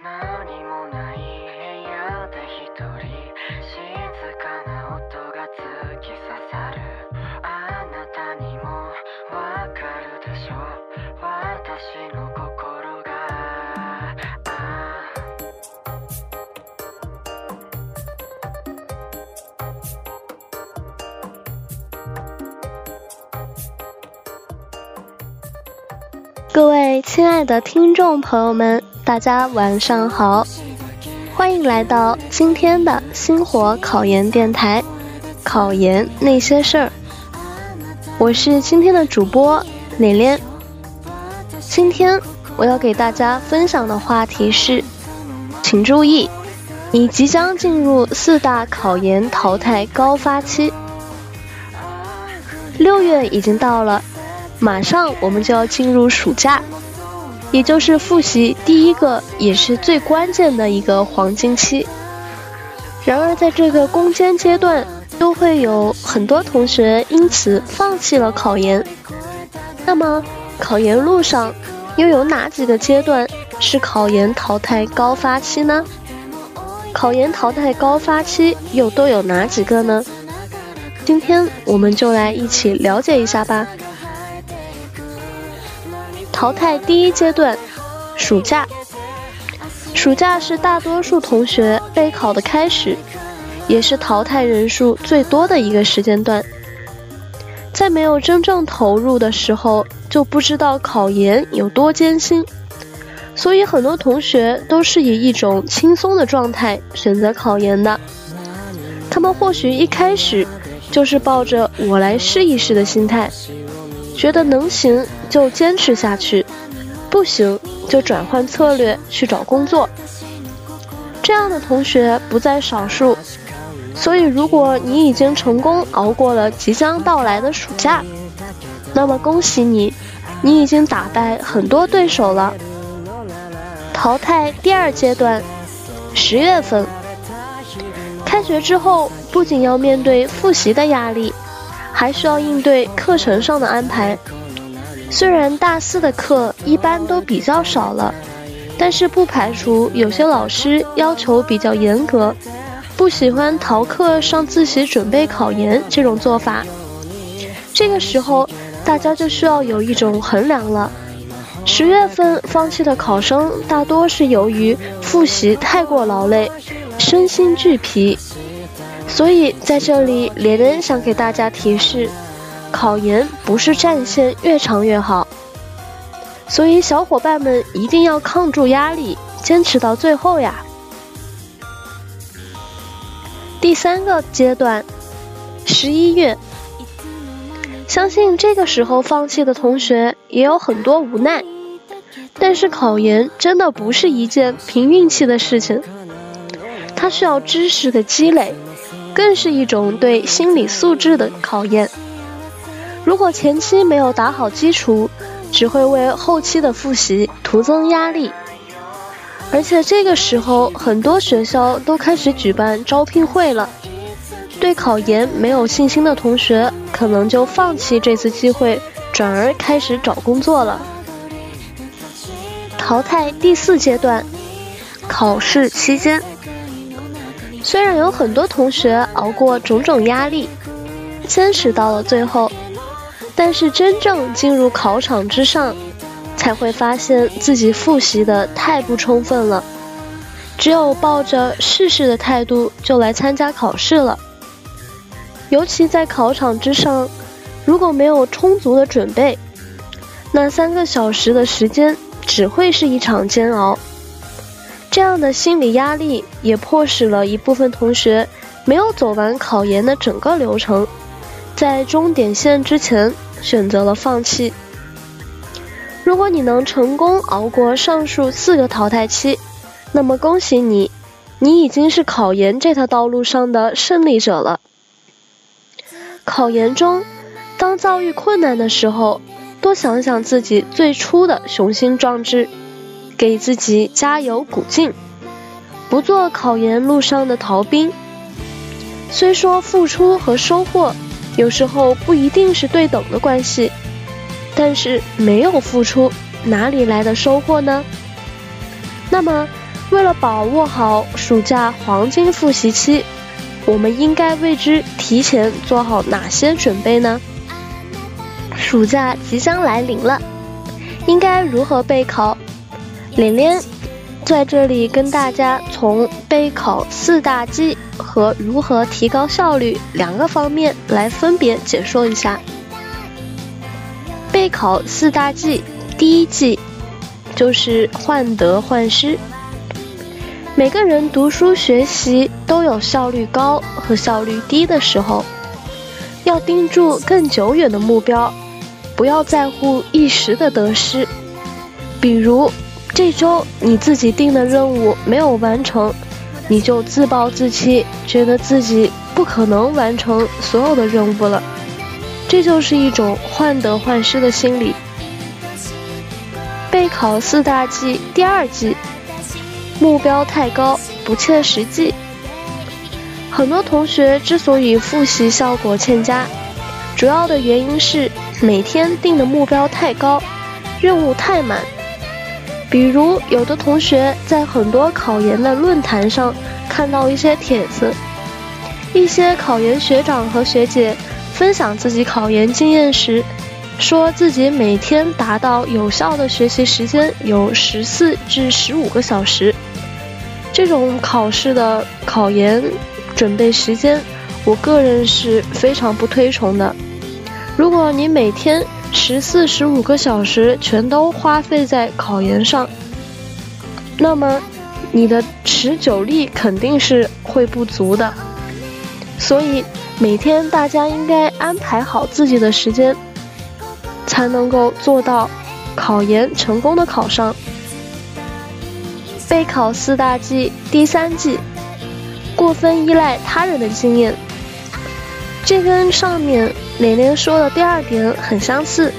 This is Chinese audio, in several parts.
何もない部屋で一人。静かな音が突き刺さる。あなたにもわかるでしょ。私の心が。各位亲爱的听众朋友们。大家晚上好，欢迎来到今天的星火考研电台，考研那些事儿。我是今天的主播蕾蕾。今天我要给大家分享的话题是，请注意，你即将进入四大考研淘汰高发期，六月已经到了。马上我们就要进入暑假，也就是复习第一个也是最关键的一个黄金期。然而在这个攻坚阶段，都会有很多同学因此放弃了考研。那么考研路上又有哪几个阶段是考研淘汰高发期呢？考研淘汰高发期又都有哪几个呢？今天我们就来一起了解一下吧。淘汰第一阶段，暑假。暑假是大多数同学备考的开始，也是淘汰人数最多的一个时间段。在没有真正投入的时候，就不知道考研有多艰辛，所以很多同学都是以一种轻松的状态选择考研的。他们或许一开始就是抱着“我来试一试”的心态。觉得能行就坚持下去，不行就转换策略去找工作。这样的同学不在少数，所以如果你已经成功熬过了即将到来的暑假，那么恭喜你，你已经打败很多对手了。淘汰第二阶段，十月份，开学之后不仅要面对复习的压力。还需要应对课程上的安排。虽然大四的课一般都比较少了，但是不排除有些老师要求比较严格，不喜欢逃课上自习准备考研这种做法。这个时候，大家就需要有一种衡量了。十月份放弃的考生大多是由于复习太过劳累，身心俱疲。所以在这里，连连想给大家提示：考研不是战线越长越好。所以小伙伴们一定要抗住压力，坚持到最后呀！第三个阶段，十一月，相信这个时候放弃的同学也有很多无奈。但是考研真的不是一件凭运气的事情，它需要知识的积累。更是一种对心理素质的考验。如果前期没有打好基础，只会为后期的复习徒增压力。而且这个时候，很多学校都开始举办招聘会了。对考研没有信心的同学，可能就放弃这次机会，转而开始找工作了。淘汰第四阶段，考试期间。虽然有很多同学熬过种种压力，坚持到了最后，但是真正进入考场之上，才会发现自己复习的太不充分了。只有抱着试试的态度就来参加考试了。尤其在考场之上，如果没有充足的准备，那三个小时的时间只会是一场煎熬。这样的心理压力也迫使了一部分同学没有走完考研的整个流程，在终点线之前选择了放弃。如果你能成功熬过上述四个淘汰期，那么恭喜你，你已经是考研这条道路上的胜利者了。考研中，当遭遇困难的时候，多想想自己最初的雄心壮志。给自己加油鼓劲，不做考研路上的逃兵。虽说付出和收获有时候不一定是对等的关系，但是没有付出哪里来的收获呢？那么为了把握好暑假黄金复习期，我们应该为之提前做好哪些准备呢？暑假即将来临了，应该如何备考？连连在这里跟大家从备考四大忌和如何提高效率两个方面来分别解说一下。备考四大忌，第一忌就是患得患失。每个人读书学习都有效率高和效率低的时候，要盯住更久远的目标，不要在乎一时的得失。比如这周你自己定的任务没有完成，你就自暴自弃，觉得自己不可能完成所有的任务了，这就是一种患得患失的心理。备考四大忌第二忌。目标太高，不切实际。很多同学之所以复习效果欠佳，主要的原因是每天定的目标太高，任务太满。比如，有的同学在很多考研的论坛上看到一些帖子，一些考研学长和学姐分享自己考研经验时，说自己每天达到有效的学习时间有十四至十五个小时。这种考试的考研准备时间，我个人是非常不推崇的。如果你每天十四、十五个小时全都花费在考研上，那么你的持久力肯定是会不足的。所以每天大家应该安排好自己的时间，才能够做到考研成功的考上。备考四大忌第三忌：过分依赖他人的经验。这跟上面连连说的第二点很相似。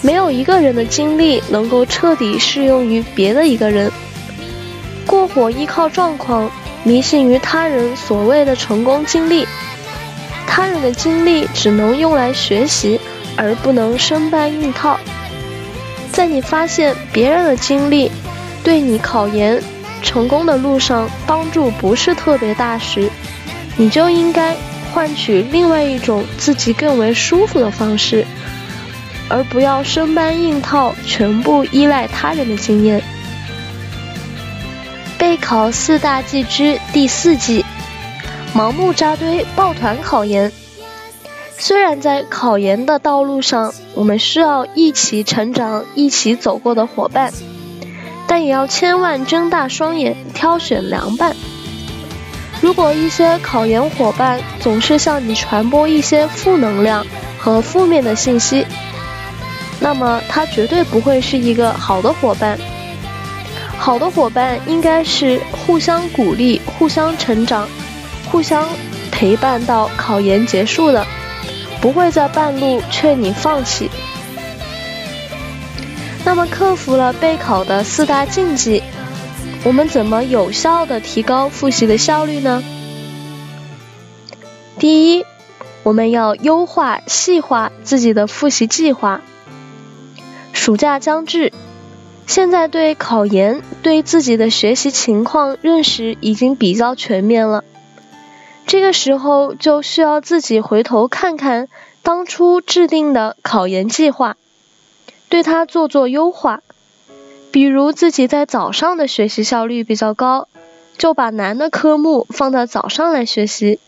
没有一个人的经历能够彻底适用于别的一个人。过火依靠状况，迷信于他人所谓的成功经历。他人的经历只能用来学习，而不能生搬硬套。在你发现别人的经历，对你考研成功的路上帮助不是特别大时，你就应该换取另外一种自己更为舒服的方式，而不要生搬硬套，全部依赖他人的经验。备考四大忌之第四忌：盲目扎堆抱团考研。虽然在考研的道路上，我们需要一起成长、一起走过的伙伴。但也要千万睁大双眼，挑选良伴。如果一些考研伙伴总是向你传播一些负能量和负面的信息，那么他绝对不会是一个好的伙伴。好的伙伴应该是互相鼓励、互相成长、互相陪伴到考研结束的，不会在半路劝你放弃。那么克服了备考的四大禁忌，我们怎么有效的提高复习的效率呢？第一，我们要优化细化自己的复习计划。暑假将至，现在对考研、对自己的学习情况认识已经比较全面了，这个时候就需要自己回头看看当初制定的考研计划。对它做做优化，比如自己在早上的学习效率比较高，就把难的科目放在早上来学习；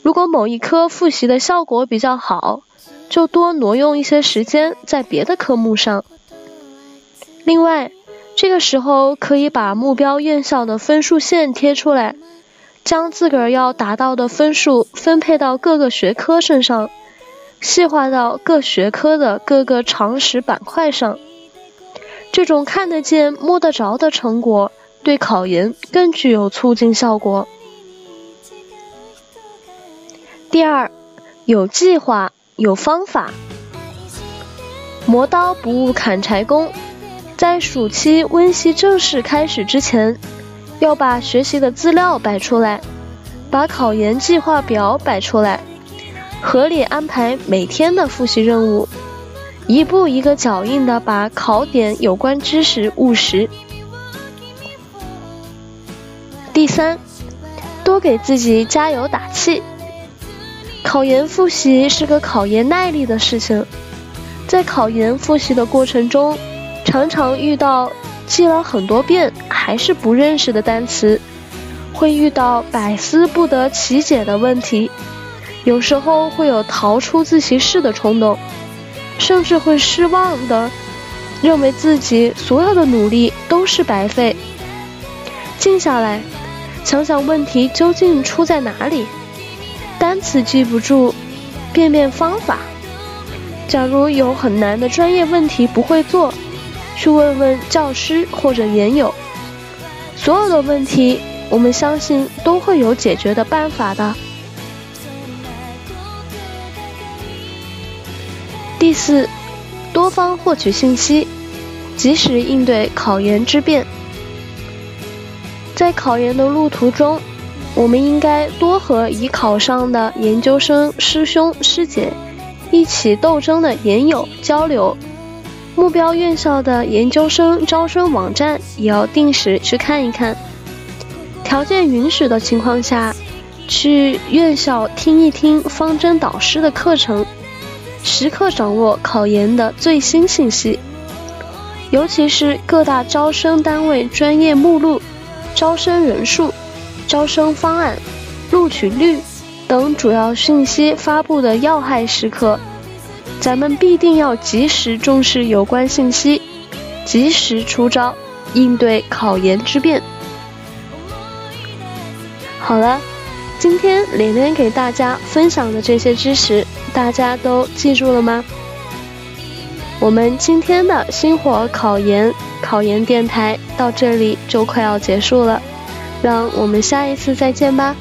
如果某一科复习的效果比较好，就多挪用一些时间在别的科目上。另外，这个时候可以把目标院校的分数线贴出来，将自个儿要达到的分数分配到各个学科身上。细化到各学科的各个常识板块上，这种看得见、摸得着的成果，对考研更具有促进效果。第二，有计划、有方法。磨刀不误砍柴工，在暑期温习正式开始之前，要把学习的资料摆出来，把考研计划表摆出来。合理安排每天的复习任务，一步一个脚印的把考点有关知识务实。第三，多给自己加油打气。考研复习是个考验耐力的事情，在考研复习的过程中，常常遇到记了很多遍还是不认识的单词，会遇到百思不得其解的问题，有时候会有逃出自习室的冲动，甚至会失望的认为自己所有的努力都是白费。静下来，想想问题究竟出在哪里。单词记不住，变变方法。假如有很难的专业问题不会做，去问问教师或者研友。所有的问题，我们相信都会有解决的办法的。第四，多方获取信息，及时应对考研之变。在考研的路途中。我们应该多和已考上的研究生师兄师姐一起斗争的研友交流，目标院校的研究生招生网站也要定时去看一看。条件允许的情况下，去院校听一听方针导师的课程，时刻掌握考研的最新信息，尤其是各大招生单位专业目录、招生人数。招生方案、录取率等主要信息发布的要害时刻，咱们必定要及时重视有关信息，及时出招，应对考研之变。好了，今天连连给大家分享的这些知识，大家都记住了吗？我们今天的星火考研考研电台到这里就快要结束了。让我们下一次再见吧。